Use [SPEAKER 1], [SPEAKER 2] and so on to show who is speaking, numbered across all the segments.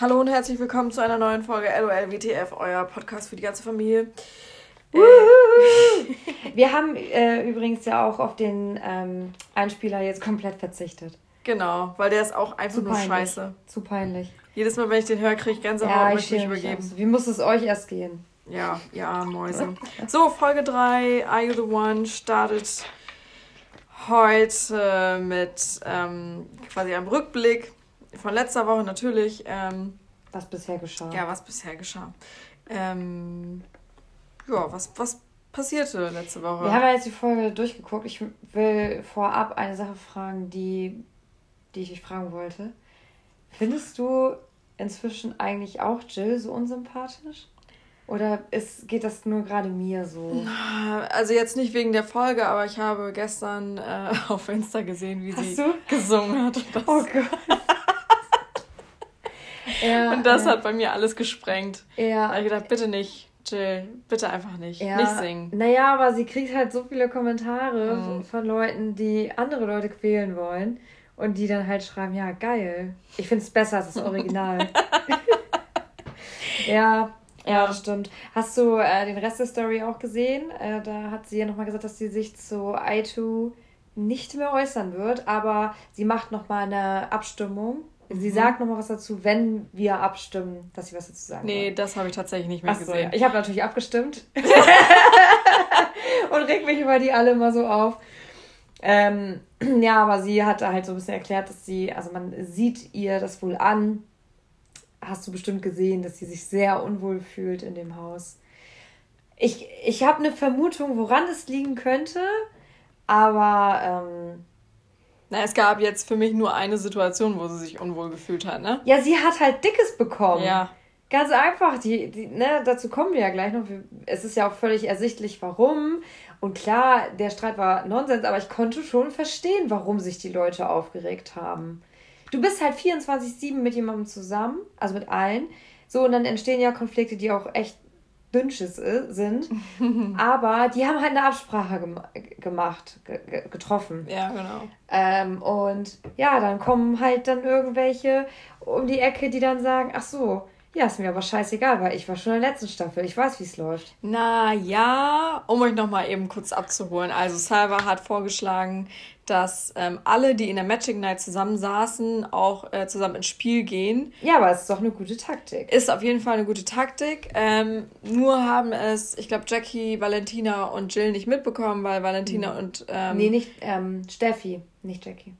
[SPEAKER 1] Hallo und herzlich willkommen zu einer neuen Folge LOL WTF, euer Podcast für die ganze Familie. Äh,
[SPEAKER 2] Wir haben äh, übrigens ja auch auf den ähm, Einspieler jetzt komplett verzichtet.
[SPEAKER 1] Genau, weil der ist auch einfach
[SPEAKER 2] Zu
[SPEAKER 1] nur
[SPEAKER 2] peinlich.
[SPEAKER 1] scheiße.
[SPEAKER 2] Zu peinlich.
[SPEAKER 1] Jedes Mal, wenn ich den höre, kriege ich Gänsehaut
[SPEAKER 2] Ja,
[SPEAKER 1] und
[SPEAKER 2] ich
[SPEAKER 1] möchte mich
[SPEAKER 2] schäme mich
[SPEAKER 1] übergeben.
[SPEAKER 2] aus. Wie muss es euch erst gehen?
[SPEAKER 1] Ja, ja, Mäuse. So, Folge 3, Are You the One, startet heute mit ähm, quasi einem Rückblick von letzter Woche natürlich. Ähm,
[SPEAKER 2] Was bisher geschah.
[SPEAKER 1] ja, was bisher geschah. Ähm, ja, was, was passierte letzte Woche?
[SPEAKER 2] Wir haben ja jetzt die Folge durchgeguckt. Ich will vorab eine Sache fragen, die, die ich dich fragen wollte. Findest du inzwischen eigentlich auch Jill so unsympathisch? Oder ist, geht das nur gerade mir so?
[SPEAKER 1] Also jetzt nicht wegen der Folge, aber ich habe gestern äh, auf Insta gesehen, wie
[SPEAKER 2] Hast
[SPEAKER 1] sie
[SPEAKER 2] du?
[SPEAKER 1] gesungen hat.
[SPEAKER 2] Oh Gott. Ja,
[SPEAKER 1] und das
[SPEAKER 2] ja,
[SPEAKER 1] hat bei mir alles gesprengt. Da
[SPEAKER 2] ja,
[SPEAKER 1] habe ich gedacht, bitte nicht, Jill, bitte einfach nicht.
[SPEAKER 2] ja.
[SPEAKER 1] Nicht singen.
[SPEAKER 2] Naja, aber sie kriegt halt so viele Kommentare
[SPEAKER 1] Mhm.
[SPEAKER 2] von Leuten, die andere Leute quälen wollen. Und die dann halt schreiben, ja, geil. Ich finde es besser als das Original. ja, ja, das stimmt. Hast du äh, den Rest der Story auch gesehen? Äh, da hat sie ja nochmal gesagt, dass sie sich zu I2 nicht mehr äußern wird, aber sie macht nochmal eine Abstimmung. Sie
[SPEAKER 1] Mhm.
[SPEAKER 2] sagt nochmal was dazu, wenn wir abstimmen, dass sie was dazu sagen
[SPEAKER 1] Nee,
[SPEAKER 2] wollen.
[SPEAKER 1] das habe ich tatsächlich nicht mehr
[SPEAKER 2] Ach so,
[SPEAKER 1] gesehen.
[SPEAKER 2] ja. Ich habe natürlich abgestimmt. und reg mich über die alle immer so auf. Ähm, ja, aber sie hat halt so ein bisschen erklärt, dass sie, also man sieht ihr das wohl an. Hast du bestimmt gesehen, dass sie sich sehr unwohl fühlt in dem Haus. Ich, ich habe eine Vermutung, woran es liegen könnte, aber ähm,
[SPEAKER 1] Na, es gab jetzt für mich nur eine Situation, wo sie sich unwohl gefühlt hat, ne?
[SPEAKER 2] ja, sie hat halt Dickes bekommen.
[SPEAKER 1] Ja.
[SPEAKER 2] Ganz einfach, die, die, ne, dazu kommen wir ja gleich noch. Es ist ja auch völlig ersichtlich, warum. Und klar, der Streit war Nonsens, aber ich konnte schon verstehen, warum sich die Leute aufgeregt haben. Du bist halt 24-7 mit jemandem zusammen, also mit allen. So, und dann entstehen ja Konflikte, die auch echt Dünnsches äh, sind. aber die haben halt eine Absprache gem gemacht, ge ge getroffen.
[SPEAKER 1] Ja, genau.
[SPEAKER 2] Ähm, und ja, dann kommen halt dann irgendwelche um die Ecke, die dann sagen, ach so, ja, ist mir aber scheißegal, weil ich war schon in der letzten Staffel, ich weiß, wie es läuft.
[SPEAKER 1] Na ja, um euch nochmal eben kurz abzuholen. Also Salva hat vorgeschlagen, dass ähm, alle, die in der Magic Night zusammensaßen, auch äh, zusammen ins Spiel gehen.
[SPEAKER 2] Ja, aber es ist doch eine gute Taktik.
[SPEAKER 1] Ist auf jeden Fall eine gute Taktik. Ähm, nur haben es, ich glaube, Jackie, Valentina und Jill nicht mitbekommen, weil Valentina und ähm,
[SPEAKER 2] nee, nicht ähm, Steffi, nicht Jackie.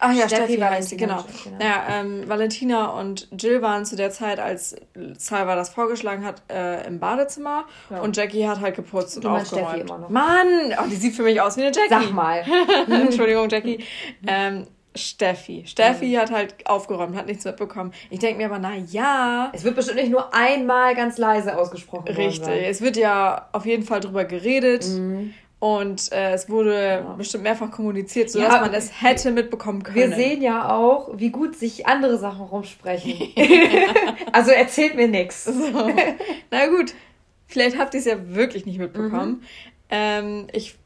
[SPEAKER 1] Ach ja,
[SPEAKER 2] Steffi,
[SPEAKER 1] Steffi,
[SPEAKER 2] Valentina
[SPEAKER 1] genau.
[SPEAKER 2] und genau.
[SPEAKER 1] Naja, ähm, Valentina und Jill waren zu der Zeit, als Salva das vorgeschlagen hat, äh, im Badezimmer.
[SPEAKER 2] Ja.
[SPEAKER 1] Und Jackie hat halt geputzt und
[SPEAKER 2] Du meinst
[SPEAKER 1] aufgeräumt.
[SPEAKER 2] Steffi immer noch.
[SPEAKER 1] Mann! Oh, die sieht für mich aus wie eine Jackie.
[SPEAKER 2] Sag mal.
[SPEAKER 1] Entschuldigung, Jackie. Ähm, Steffi. Steffi hat halt aufgeräumt, hat nichts mitbekommen. Ich denke mir aber, na ja,
[SPEAKER 2] Es wird bestimmt nicht nur einmal ganz leise ausgesprochen worden
[SPEAKER 1] richtig.
[SPEAKER 2] sein.
[SPEAKER 1] Es wird ja auf jeden Fall drüber geredet.
[SPEAKER 2] Mhm.
[SPEAKER 1] Und äh, es wurde bestimmt mehrfach kommuniziert, sodass
[SPEAKER 2] Ja,
[SPEAKER 1] man es hätte mitbekommen
[SPEAKER 2] Wir
[SPEAKER 1] können.
[SPEAKER 2] sehen ja auch, wie gut sich andere Sachen rumsprechen. also erzählt mir nichts.
[SPEAKER 1] So. Na gut, vielleicht habt ihr es ja wirklich nicht
[SPEAKER 2] Mhm.
[SPEAKER 1] mitbekommen. Ähm, ich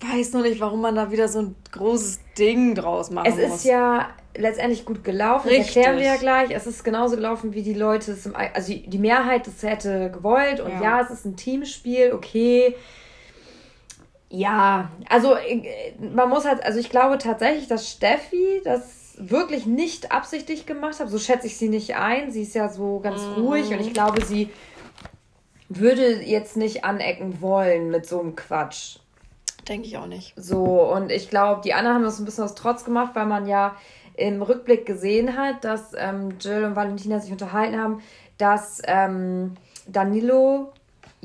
[SPEAKER 1] weiß nur nicht, warum man da wieder so ein großes Ding draus machen
[SPEAKER 2] Es
[SPEAKER 1] muss.
[SPEAKER 2] ist ja letztendlich gut gelaufen.
[SPEAKER 1] Richtig.
[SPEAKER 2] Das erklären wir ja gleich. Es ist genauso gelaufen, wie die Leute es im, also die, die Mehrheit das hätte gewollt. Und
[SPEAKER 1] Ja.
[SPEAKER 2] ja. es ist ein Teamspiel, okay. Ja, also äh, man muss halt, also ich glaube tatsächlich, dass Steffi das wirklich nicht absichtlich gemacht hat. So schätze ich sie nicht ein. Sie ist ja so ganz
[SPEAKER 1] Mhm.
[SPEAKER 2] ruhig und ich glaube, sie würde jetzt nicht anecken wollen mit so einem Quatsch.
[SPEAKER 1] Denke ich auch nicht.
[SPEAKER 2] So, und ich glaube, die anderen haben das ein bisschen aus Trotz gemacht, weil man ja im Rückblick gesehen hat, dass ähm, Jill und Valentina sich unterhalten haben, dass ähm, Danilo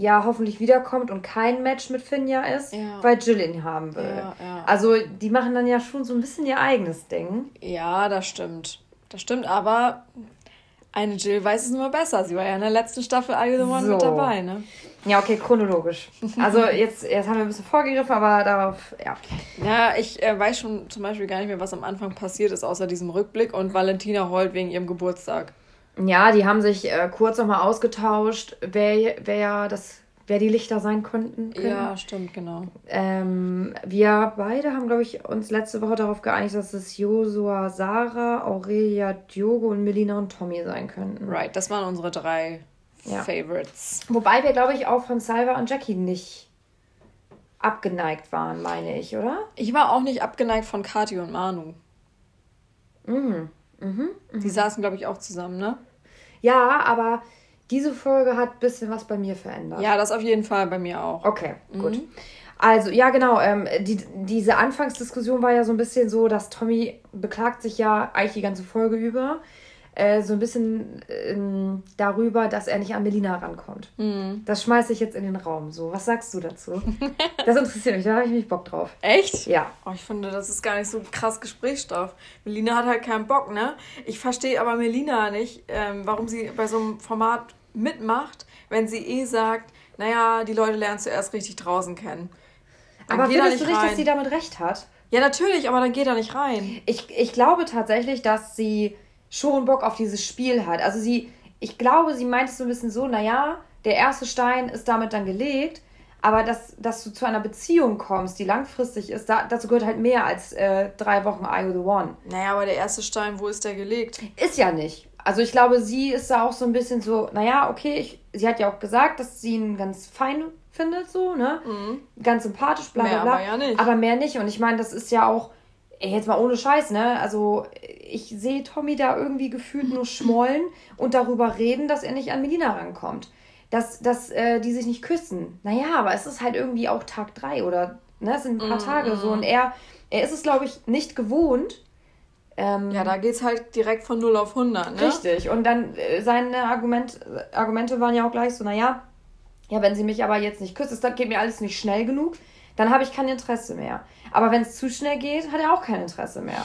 [SPEAKER 2] ja hoffentlich wiederkommt und kein Match mit Finja ist,
[SPEAKER 1] Ja.
[SPEAKER 2] weil Jill ihn haben will.
[SPEAKER 1] Ja, ja.
[SPEAKER 2] Also die machen dann ja schon so ein bisschen ihr eigenes Ding.
[SPEAKER 1] Ja, das stimmt. Das stimmt, aber eine Jill weiß es nur besser. Sie war ja in der letzten Staffel Are You the One
[SPEAKER 2] So.
[SPEAKER 1] mit dabei, ne?
[SPEAKER 2] Ja, okay, chronologisch. Also jetzt, jetzt haben wir ein bisschen vorgegriffen, aber darauf, ja.
[SPEAKER 1] Ja, ich äh, weiß schon zum Beispiel gar nicht mehr, was am Anfang passiert ist, außer diesem Rückblick. Und Valentina heult wegen ihrem Geburtstag.
[SPEAKER 2] Ja, die haben sich äh, kurz nochmal ausgetauscht, wer, wer das wer die Lichter sein konnten.
[SPEAKER 1] Können. Ja, stimmt, genau.
[SPEAKER 2] Ähm, wir beide haben, glaube ich, uns letzte Woche darauf geeinigt, dass es Josua, Sarah, Aurelia, Diogo und Melina und Tommy sein könnten.
[SPEAKER 1] Right, das waren unsere drei ja. Favorites.
[SPEAKER 2] Wobei wir, glaube ich, auch von Salva und Jackie nicht abgeneigt waren, meine ich, oder?
[SPEAKER 1] Ich war auch nicht abgeneigt von Kati und Manu. Mhm. Mhm. mhm. Die saßen, glaube ich, auch zusammen, ne?
[SPEAKER 2] Ja, aber diese Folge hat ein bisschen was bei mir verändert.
[SPEAKER 1] Ja, das auf jeden Fall bei mir auch.
[SPEAKER 2] Okay, gut. Mhm. Also, ja, genau. Ähm, die, diese Anfangsdiskussion war ja so ein bisschen so, dass Tommy beklagt sich ja eigentlich die ganze Folge über äh, so ein bisschen ähm, darüber, dass er nicht an Melina rankommt. Mhm. Das schmeiße ich jetzt in den Raum. So, was sagst du dazu? das interessiert mich, da habe ich mich Bock drauf.
[SPEAKER 1] Echt? Ja. Oh, ich finde, das ist gar nicht so krass Gesprächsstoff. Melina hat halt keinen Bock, ne? Ich verstehe aber Melina nicht, ähm, warum sie bei so einem Format mitmacht, wenn sie eh sagt, naja, die Leute lernen zuerst richtig draußen kennen. Dann aber findest
[SPEAKER 2] du nicht, rein. dass sie damit recht hat?
[SPEAKER 1] Ja, natürlich, aber dann geht er nicht rein.
[SPEAKER 2] Ich, ich glaube tatsächlich, dass sie schon Bock auf dieses Spiel hat. Also sie, ich glaube, sie meint es so ein bisschen so, naja, der erste Stein ist damit dann gelegt, aber dass, dass du zu einer Beziehung kommst, die langfristig ist, da, dazu gehört halt mehr als äh, drei Wochen I the One.
[SPEAKER 1] Naja, aber der erste Stein, wo ist der gelegt?
[SPEAKER 2] Ist ja nicht. Also ich glaube, sie ist da auch so ein bisschen so, naja, okay, ich, sie hat ja auch gesagt, dass sie ihn ganz fein findet, so, ne? Mhm. Ganz sympathisch, bla bla bla. Aber, ja nicht. aber mehr nicht. Und ich meine, das ist ja auch, ey, jetzt mal ohne Scheiß, ne? Also ich sehe Tommy da irgendwie gefühlt nur schmollen und darüber reden, dass er nicht an Melina rankommt. Dass, dass äh, die sich nicht küssen. Naja, aber es ist halt irgendwie auch Tag drei oder, ne? Es sind ein paar mm, Tage so. Und er, er ist es, glaube ich, nicht gewohnt.
[SPEAKER 1] Ähm, ja, da geht es halt direkt von 0 auf 100,
[SPEAKER 2] ne? Richtig. Und dann äh, seine Argument, Argumente waren ja auch gleich so, naja, ja, wenn sie mich aber jetzt nicht küsst, das geht mir alles nicht schnell genug dann habe ich kein Interesse mehr. Aber wenn es zu schnell geht, hat er auch kein Interesse mehr.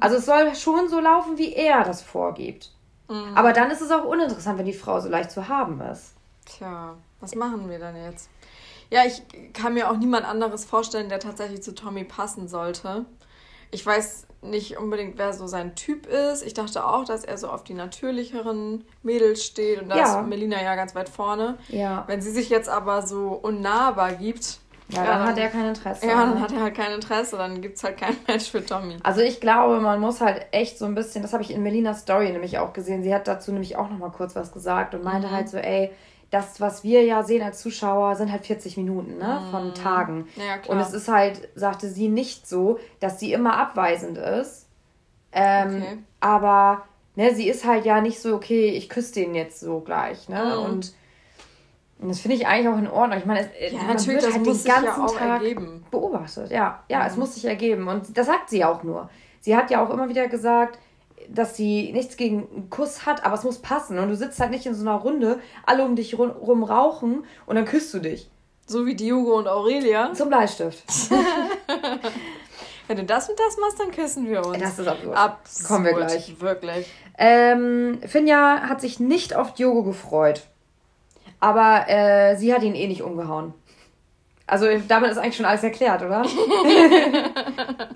[SPEAKER 2] Also es soll schon so laufen, wie er das vorgibt. Mhm. Aber dann ist es auch uninteressant, wenn die Frau so leicht zu haben ist.
[SPEAKER 1] Tja, was machen wir dann jetzt? Ja, ich kann mir auch niemand anderes vorstellen, der tatsächlich zu Tommy passen sollte. Ich weiß nicht unbedingt, wer so sein Typ ist. Ich dachte auch, dass er so auf die natürlicheren Mädels steht und da ja. ist Melina ja ganz weit vorne. Ja. Wenn sie sich jetzt aber so unnahbar gibt, ja, dann, dann, hat er kein Interesse. Ja, dann hat er halt kein Interesse, dann gibt es halt kein Match für Tommy.
[SPEAKER 2] Also ich glaube, man muss halt echt so ein bisschen, das habe ich in Melinas Story nämlich auch gesehen, sie hat dazu nämlich auch nochmal kurz was gesagt und meinte mhm. halt so, ey, das, was wir ja sehen als Zuschauer, sind halt 40 Minuten ne, mhm. von Tagen. Ja, klar. Und es ist halt, sagte sie, nicht so, dass sie immer abweisend ist. Ähm, okay. Aber ne, sie ist halt ja nicht so, okay, ich küsse den jetzt so gleich. Ne? Mhm. Und und das finde ich eigentlich auch in Ordnung. Ich meine, es, ja, man natürlich, wird halt den ganzen ja Tag ergeben. beobachtet. Ja, ja, mhm. es muss sich ergeben. Und das sagt sie auch nur. Sie hat ja auch immer wieder gesagt, dass sie nichts gegen einen Kuss hat, aber es muss passen. Und du sitzt halt nicht in so einer Runde, alle um dich rum rauchen und dann küsst du dich.
[SPEAKER 1] So wie Diogo und Aurelia.
[SPEAKER 2] Zum Bleistift.
[SPEAKER 1] Wenn du das und das machst, dann küssen wir uns. Das ist absurd. absurd.
[SPEAKER 2] Kommen wir gleich. Wirklich. Ähm, Finja hat sich nicht auf Diogo gefreut. Aber äh, sie hat ihn eh nicht umgehauen. Also damit ist eigentlich schon alles erklärt, oder?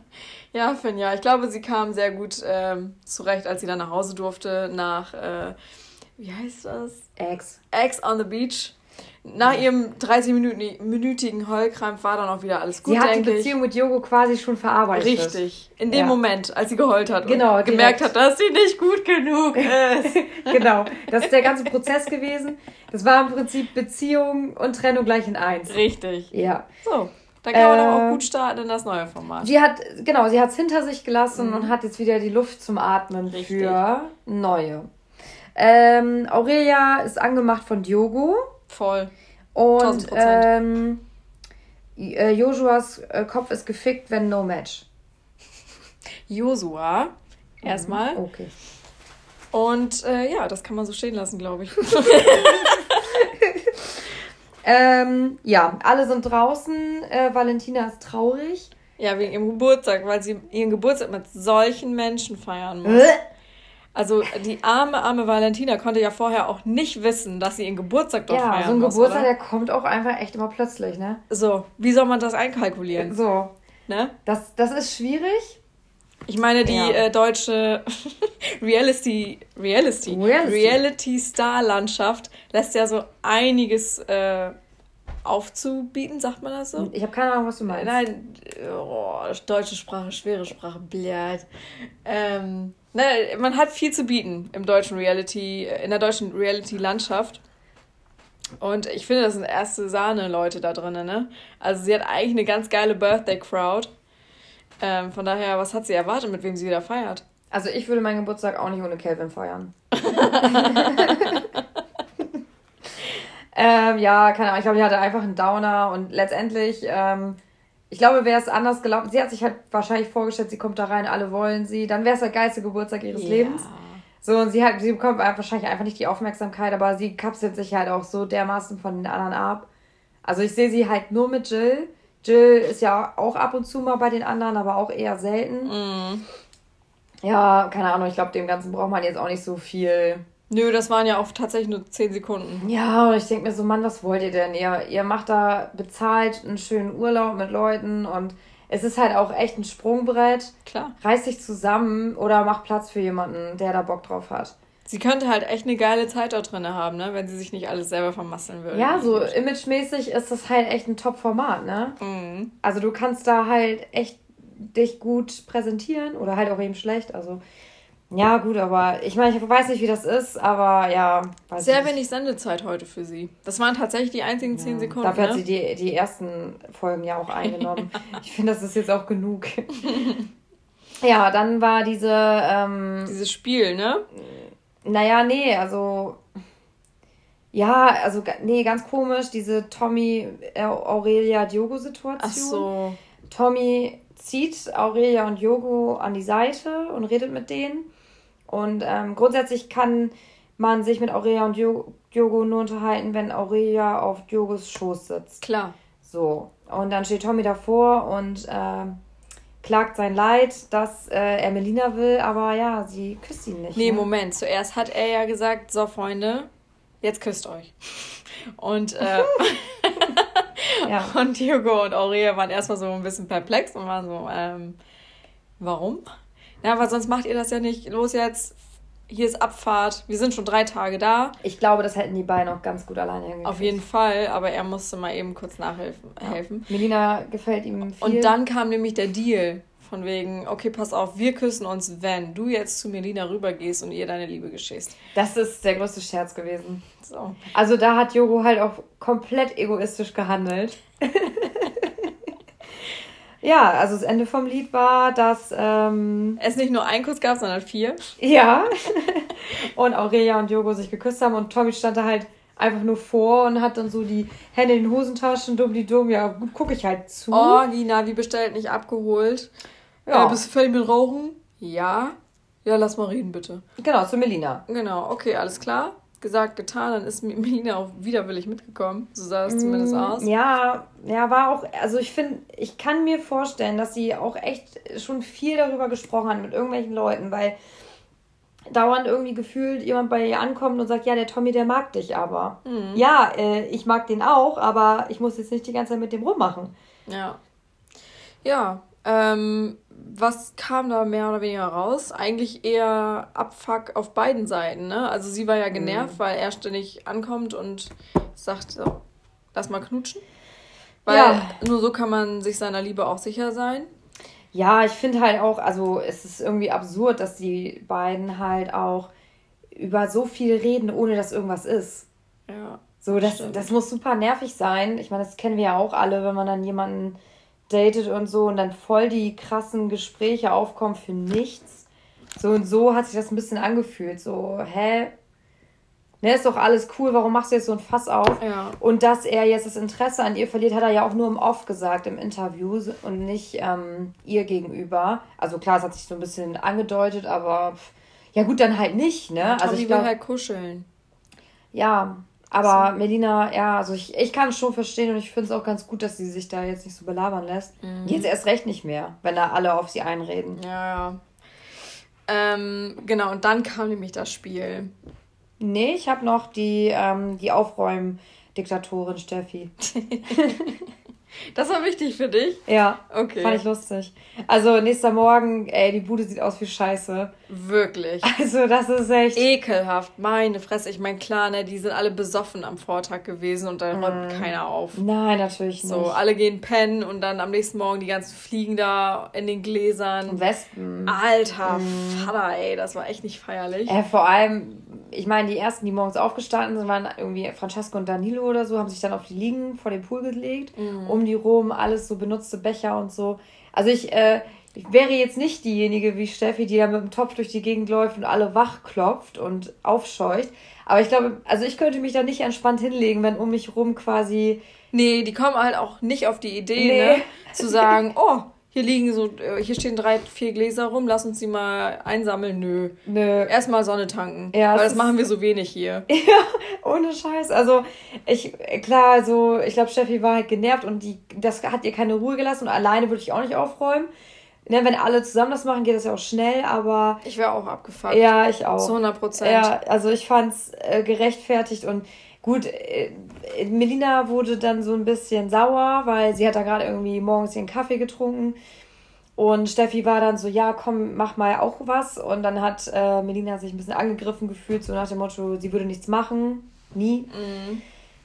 [SPEAKER 1] ja, Finn, ja. Ich glaube, sie kam sehr gut ähm, zurecht, als sie dann nach Hause durfte, nach, äh, wie heißt das? Ex. Ex on the Beach. Nach ihrem 30-minütigen Heulkrampf war dann auch wieder alles gut.
[SPEAKER 2] Sie hat die Beziehung mit Yogo quasi schon verarbeitet.
[SPEAKER 1] Richtig. In dem ja. Moment, als sie geheult hat genau, und gemerkt hat, dass sie nicht gut genug ist.
[SPEAKER 2] genau. Das ist der ganze Prozess gewesen. Das war im Prinzip Beziehung und Trennung gleich in eins.
[SPEAKER 1] Richtig. Ja. So. Dann kann man äh, auch gut starten in das neue Format.
[SPEAKER 2] Sie hat, genau, sie hat es hinter sich gelassen mhm. und hat jetzt wieder die Luft zum Atmen Richtig. für neue. Ähm, Aurelia ist angemacht von Diogo. Voll. Und ähm, äh, Josuas äh, Kopf ist gefickt, wenn no match.
[SPEAKER 1] Josua, erstmal. Mhm, okay. Und äh, ja, das kann man so stehen lassen, glaube ich.
[SPEAKER 2] ähm, ja, alle sind draußen. Äh, Valentina ist traurig.
[SPEAKER 1] Ja, wegen ihrem Geburtstag, weil sie ihren Geburtstag mit solchen Menschen feiern muss. Also die arme, arme Valentina konnte ja vorher auch nicht wissen, dass sie ihren Geburtstag dort ja, feiern
[SPEAKER 2] muss. Ja, so ein Geburtstag, oder? der kommt auch einfach echt immer plötzlich, ne?
[SPEAKER 1] So, wie soll man das einkalkulieren? So.
[SPEAKER 2] Ne? Das, das ist schwierig.
[SPEAKER 1] Ich meine, die ja. äh, deutsche Reality, Reality, Reality. Reality Star Landschaft lässt ja so einiges äh, aufzubieten, sagt man das so?
[SPEAKER 2] Ich habe keine Ahnung, was du meinst.
[SPEAKER 1] Nein, oh, deutsche Sprache, schwere Sprache, blöd. Ähm, ne, man hat viel zu bieten im deutschen Reality, in der deutschen Reality-Landschaft. Und ich finde, das sind erste Sahne-Leute da drin, ne? Also sie hat eigentlich eine ganz geile Birthday-Crowd. Ähm, von daher, was hat sie erwartet, mit wem sie wieder feiert?
[SPEAKER 2] Also ich würde meinen Geburtstag auch nicht ohne Calvin feiern. ähm, ja, keine Ahnung. Ich glaube, die hatte einfach einen Downer und letztendlich, ähm, ich glaube, wäre es anders gelaufen. Sie hat sich halt wahrscheinlich vorgestellt, sie kommt da rein, alle wollen sie. Dann wäre es der geilste Geburtstag ihres ja. Lebens. So, und sie hat, sie bekommt wahrscheinlich einfach nicht die Aufmerksamkeit, aber sie kapselt sich halt auch so dermaßen von den anderen ab. Also ich sehe sie halt nur mit Jill. Jill ist ja auch ab und zu mal bei den anderen, aber auch eher selten. Mm. Ja, keine Ahnung, ich glaube, dem Ganzen braucht man jetzt auch nicht so viel.
[SPEAKER 1] Nö, das waren ja auch tatsächlich nur 10 Sekunden.
[SPEAKER 2] Ja, und ich denke mir so, Mann, was wollt ihr denn? Ihr, ihr macht da bezahlt einen schönen Urlaub mit Leuten und es ist halt auch echt ein Sprungbrett. Klar. Reiß dich zusammen oder mach Platz für jemanden, der da Bock drauf hat.
[SPEAKER 1] Sie könnte halt echt eine geile Zeit da drin haben, ne? Wenn sie sich nicht alles selber vermasseln würde.
[SPEAKER 2] Ja, so imagemäßig ist das halt echt ein Top-Format, ne? Mhm. Also du kannst da halt echt dich gut präsentieren oder halt auch eben schlecht. Also ja, gut, aber ich meine, ich weiß nicht, wie das ist, aber ja.
[SPEAKER 1] Sehr wenig Sendezeit heute für sie. Das waren tatsächlich die einzigen zehn ja, Sekunden.
[SPEAKER 2] Dafür ne? hat sie die, die ersten Folgen ja auch eingenommen. ich finde, das ist jetzt auch genug. ja, dann war diese. Ähm,
[SPEAKER 1] Dieses Spiel, ne?
[SPEAKER 2] Naja, nee, also. Ja, also, nee, ganz komisch, diese Tommy äh. Ach so. Tommy zieht Aurelia und Yogo an die Seite und redet mit denen. Und ähm, grundsätzlich kann man sich mit Aurelia und Diogo nur unterhalten, wenn Aurelia auf Diogos Schoß sitzt. Klar. So. Und dann steht Tommy davor und äh, klagt sein Leid, dass äh, er Melina will, aber ja, sie küsst ihn nicht.
[SPEAKER 1] Nee, ne? Moment. Zuerst hat er ja gesagt, so Freunde, jetzt küsst euch. Und äh, Ja. Und Hugo und Aurelia waren erstmal so ein bisschen perplex und waren so, ähm, warum? Ja, weil sonst macht ihr das ja nicht. Los jetzt, hier ist Abfahrt, wir sind schon drei Tage da.
[SPEAKER 2] Ich glaube, das hätten die beiden auch ganz gut alleine
[SPEAKER 1] hingekriegt. Auf jeden Fall, aber er musste mal eben kurz nachhelfen. Ja.
[SPEAKER 2] Melina gefällt ihm
[SPEAKER 1] viel. Und dann kam nämlich der Deal. Von wegen, okay, pass auf, wir küssen uns, wenn du jetzt zu Melina rübergehst und ihr deine Liebe geschehst.
[SPEAKER 2] Das ist der größte Scherz gewesen. So. Also da hat Jogo halt auch komplett egoistisch gehandelt. ja, also das Ende vom Lied war, dass ähm,
[SPEAKER 1] es nicht nur einen Kuss gab, sondern vier.
[SPEAKER 2] Ja. und Aurelia und Jogo sich geküsst haben und Tommy stand da halt einfach nur vor und hat dann so die Hände in den Hosentaschen, dumm die dumm, ja, gut, gucke ich halt zu.
[SPEAKER 1] Oh, Lina, wie bestellt, nicht abgeholt. Ja. Äh, bist du fertig mit Rauchen? Ja. Ja, lass mal reden, bitte.
[SPEAKER 2] Genau, zu Melina.
[SPEAKER 1] Genau, okay, alles klar. Gesagt, getan, dann ist Melina auch widerwillig mitgekommen. So sah es mm, zumindest aus.
[SPEAKER 2] Ja, ja, war auch, also ich finde, ich kann mir vorstellen, dass sie auch echt schon viel darüber gesprochen hat mit irgendwelchen Leuten, weil dauernd irgendwie gefühlt jemand bei ihr ankommt und sagt, ja, der Tommy, der mag dich aber. Mhm. Ja, äh, ich mag den auch, aber ich muss jetzt nicht die ganze Zeit mit dem rummachen.
[SPEAKER 1] Ja. Ja, ähm, was kam da mehr oder weniger raus? Eigentlich eher Abfuck auf beiden Seiten, ne? Also sie war ja mhm. genervt, mhm. weil er ständig ankommt und sagt, so, lass mal knutschen. Weil ja. nur so kann man sich seiner Liebe auch sicher sein.
[SPEAKER 2] Ja, ich finde halt auch, also es ist irgendwie absurd, dass die beiden halt auch über so viel reden, ohne dass irgendwas ist. Ja. So, das, das muss super nervig sein. Ich meine, das kennen wir ja auch alle, wenn man dann jemanden datet und so und dann voll die krassen Gespräche aufkommen für nichts. So und so hat sich das ein bisschen angefühlt. So, hä? Ne, ist doch alles cool, warum machst du jetzt so ein Fass auf? Ja. Und dass er jetzt das Interesse an ihr verliert, hat er ja auch nur im Off gesagt, im Interview und nicht ähm, ihr gegenüber. Also klar, es hat sich so ein bisschen angedeutet, aber ja gut, dann halt nicht, ne? Also ich will halt kuscheln. Ja, aber so. Melina, ja, also ich, ich kann es schon verstehen und ich finde es auch ganz gut, dass sie sich da jetzt nicht so belabern lässt. Mhm. Jetzt erst recht nicht mehr, wenn da alle auf sie einreden.
[SPEAKER 1] Ja, ja. Ähm, genau, und dann kam nämlich das Spiel.
[SPEAKER 2] Nee, ich habe noch die, ähm, die Aufräum-Diktatorin Steffi.
[SPEAKER 1] Das war wichtig für dich?
[SPEAKER 2] Ja. Okay. Fand ich lustig. Also nächster Morgen, ey, die Bude sieht aus wie Scheiße.
[SPEAKER 1] Wirklich.
[SPEAKER 2] Also das ist echt.
[SPEAKER 1] Ekelhaft. Meine Fresse. Ich meine, klar, ne, die sind alle besoffen am Vortag gewesen und da räumt mm. keiner auf.
[SPEAKER 2] Nein, natürlich
[SPEAKER 1] nicht. So, alle gehen pennen und dann am nächsten Morgen die ganzen Fliegen da in den Gläsern. Wespen. Alter mm. Vater, ey, das war echt nicht feierlich.
[SPEAKER 2] Äh, vor allem, ich meine, die ersten, die morgens aufgestanden sind, waren irgendwie Francesco und Danilo oder so, haben sich dann auf die Liegen vor dem Pool gelegt, mm. um die rum, alles so benutzte Becher und so. Also ich, äh, ich wäre jetzt nicht diejenige wie Steffi, die da mit dem Topf durch die Gegend läuft und alle wach klopft und aufscheucht. Aber ich glaube, also ich könnte mich da nicht entspannt hinlegen, wenn um mich rum quasi.
[SPEAKER 1] Nee, die kommen halt auch nicht auf die Idee, nee. ne, zu sagen, oh, hier liegen so, äh, hier stehen drei, vier Gläser rum, lass uns die mal einsammeln. Nö. Nö. Erstmal Sonne tanken. Ja, weil das machen wir so wenig hier.
[SPEAKER 2] Ja, ohne Scheiß. Also, ich, klar, so, ich glaube, Steffi war halt genervt und die, das hat ihr keine Ruhe gelassen und alleine würde ich auch nicht aufräumen. Ne, wenn alle zusammen das machen, geht das ja auch schnell, aber.
[SPEAKER 1] Ich wäre auch abgefuckt.
[SPEAKER 2] Ja, ich auch. Zu 100 Prozent. Ja, also ich fand's äh, gerechtfertigt und Gut, äh, Melina wurde dann so ein bisschen sauer, weil sie hat da gerade irgendwie morgens ihren Kaffee getrunken. Und Steffi war dann so, ja, komm, mach mal auch was. Und dann hat äh, Melina sich ein bisschen angegriffen gefühlt, so nach dem Motto, sie würde nichts machen. Nie. Mhm.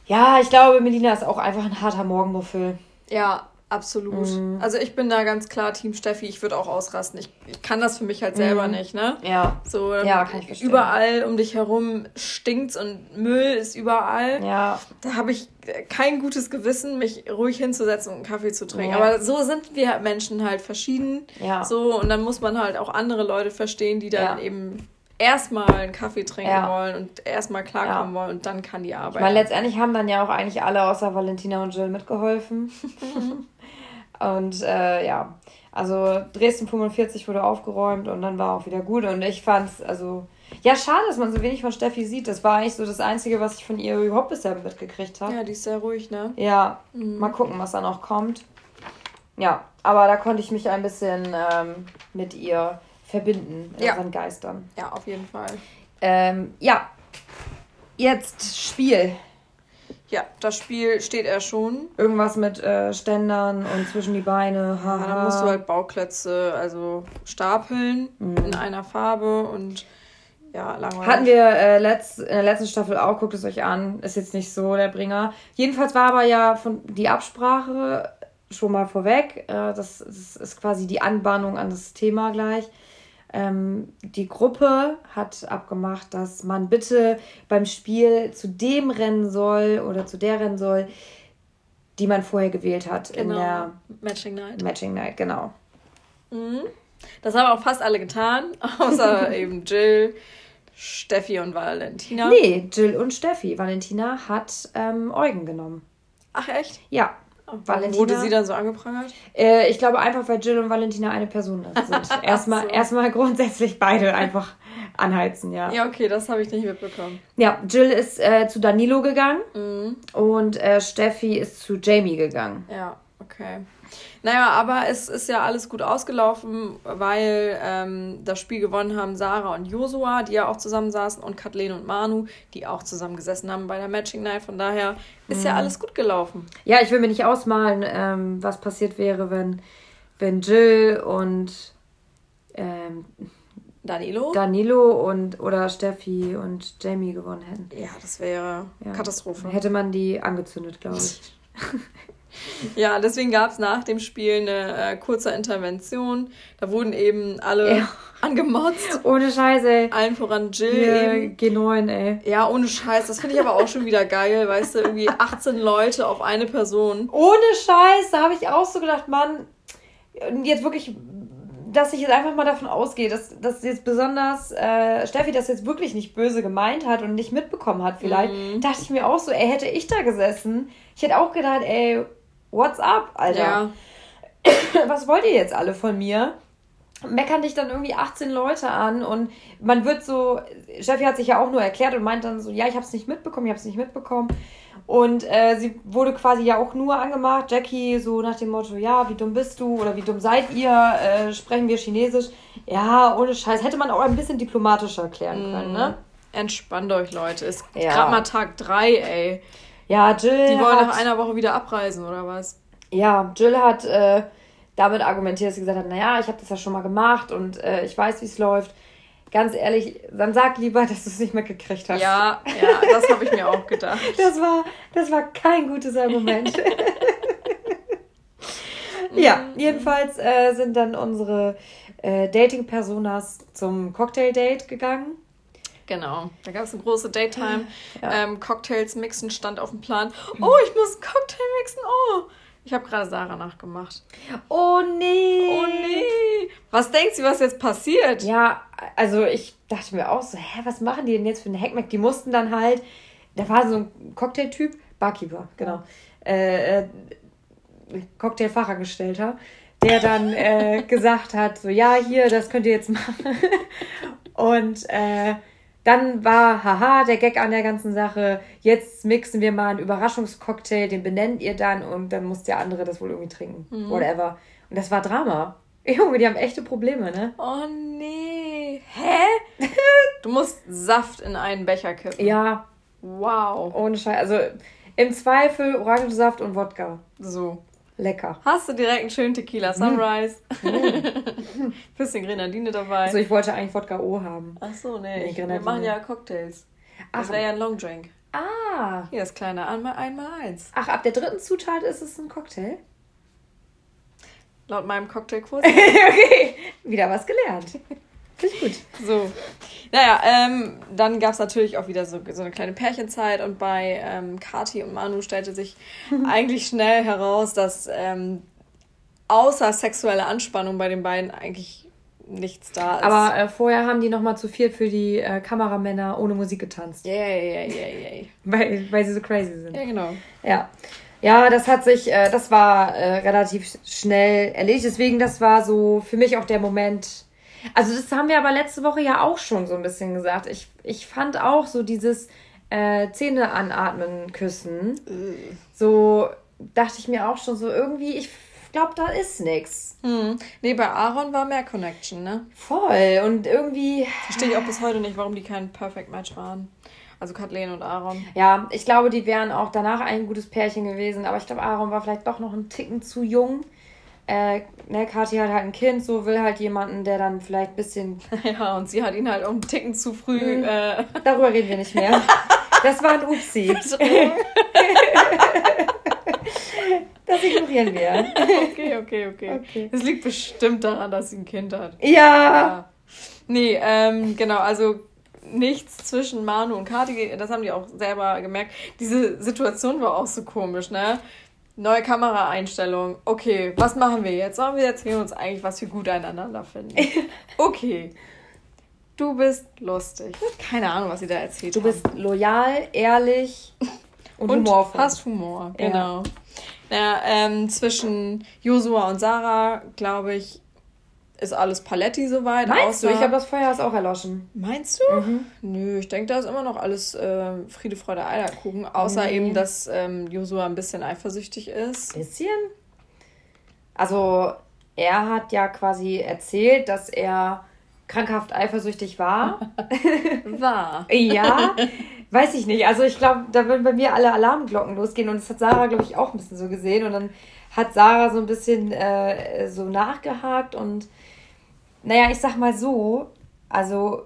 [SPEAKER 2] Ja, ich glaube, Melina ist auch einfach ein harter Morgenmuffel.
[SPEAKER 1] Ja, Absolut. Mhm. Also ich bin da ganz klar Team Steffi. Ich würde auch ausrasten. Ich, ich kann das für mich halt selber mhm. nicht, ne? Ja. So, ja, kann ich verstehen. Überall um dich herum stinkt's und Müll ist überall. Ja. Da habe ich kein gutes Gewissen, mich ruhig hinzusetzen und einen Kaffee zu trinken. Ja. Aber so sind wir Menschen halt verschieden. Ja. So, und dann muss man halt auch andere Leute verstehen, die dann ja. eben erstmal einen Kaffee trinken ja. wollen und erstmal klarkommen ja. wollen und dann kann die Arbeit.
[SPEAKER 2] Ich meine, letztendlich haben dann ja auch eigentlich alle außer Valentina und Jill mitgeholfen. Und äh, ja, also Dresden 45 wurde aufgeräumt und dann war auch wieder gut. Und ich fand's, also, ja, schade, dass man so wenig von Steffi sieht. Das war eigentlich so das Einzige, was ich von ihr überhaupt bisher mitgekriegt habe.
[SPEAKER 1] Ja, die ist sehr ruhig, ne?
[SPEAKER 2] Ja, mhm. mal gucken, was da noch kommt. Ja, aber da konnte ich mich ein bisschen ähm, mit ihr verbinden, in ja. unseren Geistern.
[SPEAKER 1] Ja, auf jeden Fall.
[SPEAKER 2] Ähm, ja, jetzt Spiel.
[SPEAKER 1] Ja, das Spiel steht er schon.
[SPEAKER 2] Irgendwas mit äh, Ständern und zwischen die Beine.
[SPEAKER 1] Haha. Ja, dann musst du halt Bauklötze, also stapeln mhm. in einer Farbe und ja, langweilig.
[SPEAKER 2] Hatten wir äh, letzt, in der letzten Staffel auch, guckt es euch an, ist jetzt nicht so der Bringer. Jedenfalls war aber ja von die Absprache schon mal vorweg. Äh, das, das ist quasi die Anbahnung an das Thema gleich. Ähm, die Gruppe hat abgemacht, dass man bitte beim Spiel zu dem rennen soll oder zu der rennen soll, die man vorher gewählt hat genau. in der Matching Night. Matching Night, genau.
[SPEAKER 1] Mhm. Das haben auch fast alle getan, außer eben Jill, Steffi und Valentina.
[SPEAKER 2] Nee, Jill und Steffi. Valentina hat ähm, Eugen genommen.
[SPEAKER 1] Ach echt?
[SPEAKER 2] Ja.
[SPEAKER 1] Valentina, wurde sie dann so angeprangert?
[SPEAKER 2] Äh, ich glaube einfach, weil Jill und Valentina eine Person sind. Erstmal, so. erstmal grundsätzlich beide einfach anheizen, ja.
[SPEAKER 1] Ja, okay, das habe ich nicht mitbekommen.
[SPEAKER 2] Ja, Jill ist äh, zu Danilo gegangen mhm. und äh, Steffi ist zu Jamie gegangen.
[SPEAKER 1] Ja, okay. Naja, aber es ist ja alles gut ausgelaufen, weil ähm, das Spiel gewonnen haben Sarah und Josua, die ja auch zusammen saßen, und Kathleen und Manu, die auch zusammen gesessen haben bei der Matching Night. Von daher ist mhm. ja alles gut gelaufen.
[SPEAKER 2] Ja, ich will mir nicht ausmalen, ähm, was passiert wäre, wenn, wenn Jill und ähm,
[SPEAKER 1] Danilo?
[SPEAKER 2] Danilo und oder Steffi und Jamie gewonnen hätten.
[SPEAKER 1] Ja, das wäre ja. Katastrophe.
[SPEAKER 2] Hätte man die angezündet, glaube ich.
[SPEAKER 1] Ja, deswegen gab es nach dem Spiel eine äh, kurze Intervention. Da wurden eben alle ja. angemotzt.
[SPEAKER 2] Ohne Scheiße.
[SPEAKER 1] Allen voran Jill ja, eben.
[SPEAKER 2] G9, ey.
[SPEAKER 1] Ja, ohne Scheiß. Das finde ich aber auch schon wieder geil, weißt du, irgendwie 18 Leute auf eine Person.
[SPEAKER 2] Ohne Scheiß, da habe ich auch so gedacht, Mann, jetzt wirklich dass ich jetzt einfach mal davon ausgehe, dass, dass jetzt besonders äh, Steffi das jetzt wirklich nicht böse gemeint hat und nicht mitbekommen hat, vielleicht, mhm. dachte ich mir auch so, ey, hätte ich da gesessen, ich hätte auch gedacht, ey, what's up, Alter? Ja. Was wollt ihr jetzt alle von mir? Meckern dich dann irgendwie 18 Leute an und man wird so, Steffi hat sich ja auch nur erklärt und meint dann so, ja, ich habe es nicht mitbekommen, ich habe es nicht mitbekommen. Und äh, sie wurde quasi ja auch nur angemacht, Jackie, so nach dem Motto, ja, wie dumm bist du oder wie dumm seid ihr, äh, sprechen wir Chinesisch. Ja, ohne Scheiß, hätte man auch ein bisschen diplomatischer erklären können, ne? Mhm.
[SPEAKER 1] Entspannt euch, Leute. Ist ja. gerade mal Tag 3, ey.
[SPEAKER 2] Ja, Jill.
[SPEAKER 1] Die wollen hat, nach einer Woche wieder abreisen, oder was?
[SPEAKER 2] Ja, Jill hat äh, damit argumentiert, dass sie gesagt hat, naja, ich habe das ja schon mal gemacht und äh, ich weiß, wie es läuft. Ganz ehrlich, dann sag lieber, dass du es nicht mitgekriegt hast.
[SPEAKER 1] Ja, ja, das habe ich mir auch gedacht.
[SPEAKER 2] Das war, das war kein gutes Argument. ja, mhm. jedenfalls äh, sind dann unsere äh, Dating-Personas zum Cocktail-Date gegangen.
[SPEAKER 1] Genau, da gab es eine große Daytime. Ja. Ähm, Cocktails mixen stand auf dem Plan. Oh, ich muss einen Cocktail mixen. Oh, ich habe gerade Sarah nachgemacht.
[SPEAKER 2] Oh nee.
[SPEAKER 1] Oh nee. Was denkst du, was jetzt passiert?
[SPEAKER 2] Ja, also ich dachte mir auch so, hä, was machen die denn jetzt für eine Hackmack? Die mussten dann halt, da war so ein Cocktailtyp, Barkeeper, genau. Äh, äh, Cocktailfachangestellter, der dann äh, gesagt hat, so ja, hier, das könnt ihr jetzt machen. Und äh, dann war, haha, der Gag an der ganzen Sache, jetzt mixen wir mal einen Überraschungscocktail, den benennt ihr dann und dann muss der andere das wohl irgendwie trinken. Mhm. Whatever. Und das war Drama. Junge, die haben echte Probleme, ne?
[SPEAKER 1] Oh nee. Hä? du musst Saft in einen Becher kippen. Ja.
[SPEAKER 2] Wow. Ohne Scheiß. Also im Zweifel Orangensaft und Wodka. So. Lecker.
[SPEAKER 1] Hast du direkt einen schönen Tequila Sunrise? Mm. Bisschen Grenadine dabei.
[SPEAKER 2] Also ich wollte eigentlich Wodka O haben.
[SPEAKER 1] Ach so, nee. nee wir machen ja Cocktails. Das wäre ja ein Long Drink. Ah. Hier ist kleiner einmal einmal eins.
[SPEAKER 2] Ach, ab der dritten Zutat ist es ein Cocktail?
[SPEAKER 1] Laut meinem Cocktailkurs.
[SPEAKER 2] okay, wieder was gelernt. Finde ich gut.
[SPEAKER 1] So. Naja, ähm, dann gab es natürlich auch wieder so, so eine kleine Pärchenzeit und bei ähm, Kati und Manu stellte sich eigentlich schnell heraus, dass ähm, außer sexuelle Anspannung bei den beiden eigentlich nichts da
[SPEAKER 2] ist. Aber äh, vorher haben die nochmal zu viel für die äh, Kameramänner ohne Musik getanzt.
[SPEAKER 1] Ja, ja, ja, ja.
[SPEAKER 2] Weil, weil sie so crazy sind.
[SPEAKER 1] Ja, genau.
[SPEAKER 2] Ja. Ja, das hat sich, äh, das war äh, relativ schnell erledigt. Deswegen, das war so für mich auch der Moment, also das haben wir aber letzte Woche ja auch schon so ein bisschen gesagt. Ich, ich fand auch so dieses äh, Zähne anatmen, küssen. So dachte ich mir auch schon so irgendwie, ich glaube, da ist nichts.
[SPEAKER 1] Hm. Nee, bei Aaron war mehr Connection, ne?
[SPEAKER 2] Voll. Und irgendwie.
[SPEAKER 1] Verstehe ich auch bis heute nicht, warum die kein Perfect Match waren. Also Kathleen und Aaron.
[SPEAKER 2] Ja, ich glaube, die wären auch danach ein gutes Pärchen gewesen, aber ich glaube, Aaron war vielleicht doch noch ein Ticken zu jung äh, ne, Kathi hat halt ein Kind, so will halt jemanden, der dann vielleicht ein bisschen.
[SPEAKER 1] Ja, und sie hat ihn halt auch einen Ticken zu früh. Mhm. Äh...
[SPEAKER 2] Darüber reden wir nicht mehr. Das war ein Upsi. das ignorieren wir.
[SPEAKER 1] Okay, okay, okay. okay. Es liegt bestimmt daran, dass sie ein Kind hat. Ja. ja. Nee, ähm, genau, also nichts zwischen Manu und Kathi, das haben die auch selber gemerkt. Diese Situation war auch so komisch, ne? Neue Kameraeinstellung. Okay, was machen wir jetzt? Sollen wir erzählen uns eigentlich, was wir gut einander finden? Okay. Du bist lustig. Keine Ahnung, was sie da erzählt
[SPEAKER 2] Du haben. bist loyal, ehrlich und, und humorvoll.
[SPEAKER 1] hast Humor, genau. Ja. Naja, ähm, zwischen Josua und Sarah, glaube ich, ist alles Paletti soweit.
[SPEAKER 2] Meinst außer... du? Ich glaube, das Feuer ist auch erloschen.
[SPEAKER 1] Meinst du? Mhm. Nö, ich denke, da ist immer noch alles äh, Friede, Freude, Eierkuchen. Außer nee. eben, dass ähm, Josua ein bisschen eifersüchtig ist.
[SPEAKER 2] Bisschen? Also, er hat ja quasi erzählt, dass er krankhaft eifersüchtig war.
[SPEAKER 1] war.
[SPEAKER 2] ja. Weiß ich nicht. Also ich glaube, da würden bei mir alle Alarmglocken losgehen. Und das hat Sarah, glaube ich, auch ein bisschen so gesehen. Und dann hat Sarah so ein bisschen äh, so nachgehakt und naja, ich sag mal so, also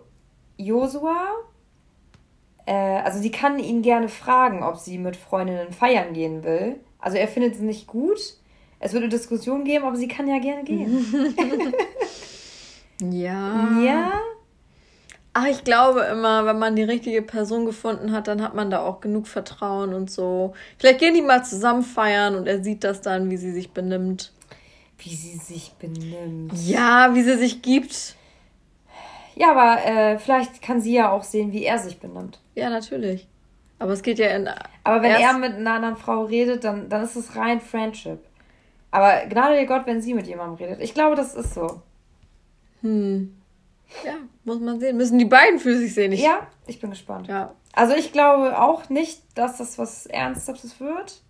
[SPEAKER 2] Josua, äh, also sie kann ihn gerne fragen, ob sie mit Freundinnen feiern gehen will. Also er findet sie nicht gut. Es wird eine Diskussion geben, aber sie kann ja gerne gehen.
[SPEAKER 1] ja. Ja. Ach, ich glaube immer, wenn man die richtige Person gefunden hat, dann hat man da auch genug Vertrauen und so. Vielleicht gehen die mal zusammen feiern und er sieht das dann, wie sie sich benimmt.
[SPEAKER 2] Wie sie sich benimmt.
[SPEAKER 1] Ja, wie sie sich gibt.
[SPEAKER 2] Ja, aber äh, vielleicht kann sie ja auch sehen, wie er sich benimmt.
[SPEAKER 1] Ja, natürlich. Aber es geht ja in.
[SPEAKER 2] Aber wenn er mit einer anderen Frau redet, dann, dann ist es rein Friendship. Aber gnade dir Gott, wenn sie mit jemandem redet. Ich glaube, das ist so.
[SPEAKER 1] Hm. Ja, muss man sehen. Müssen die beiden für sich sehen.
[SPEAKER 2] Ich ja, ich bin gespannt. Ja. Also ich glaube auch nicht, dass das was Ernsthaftes wird.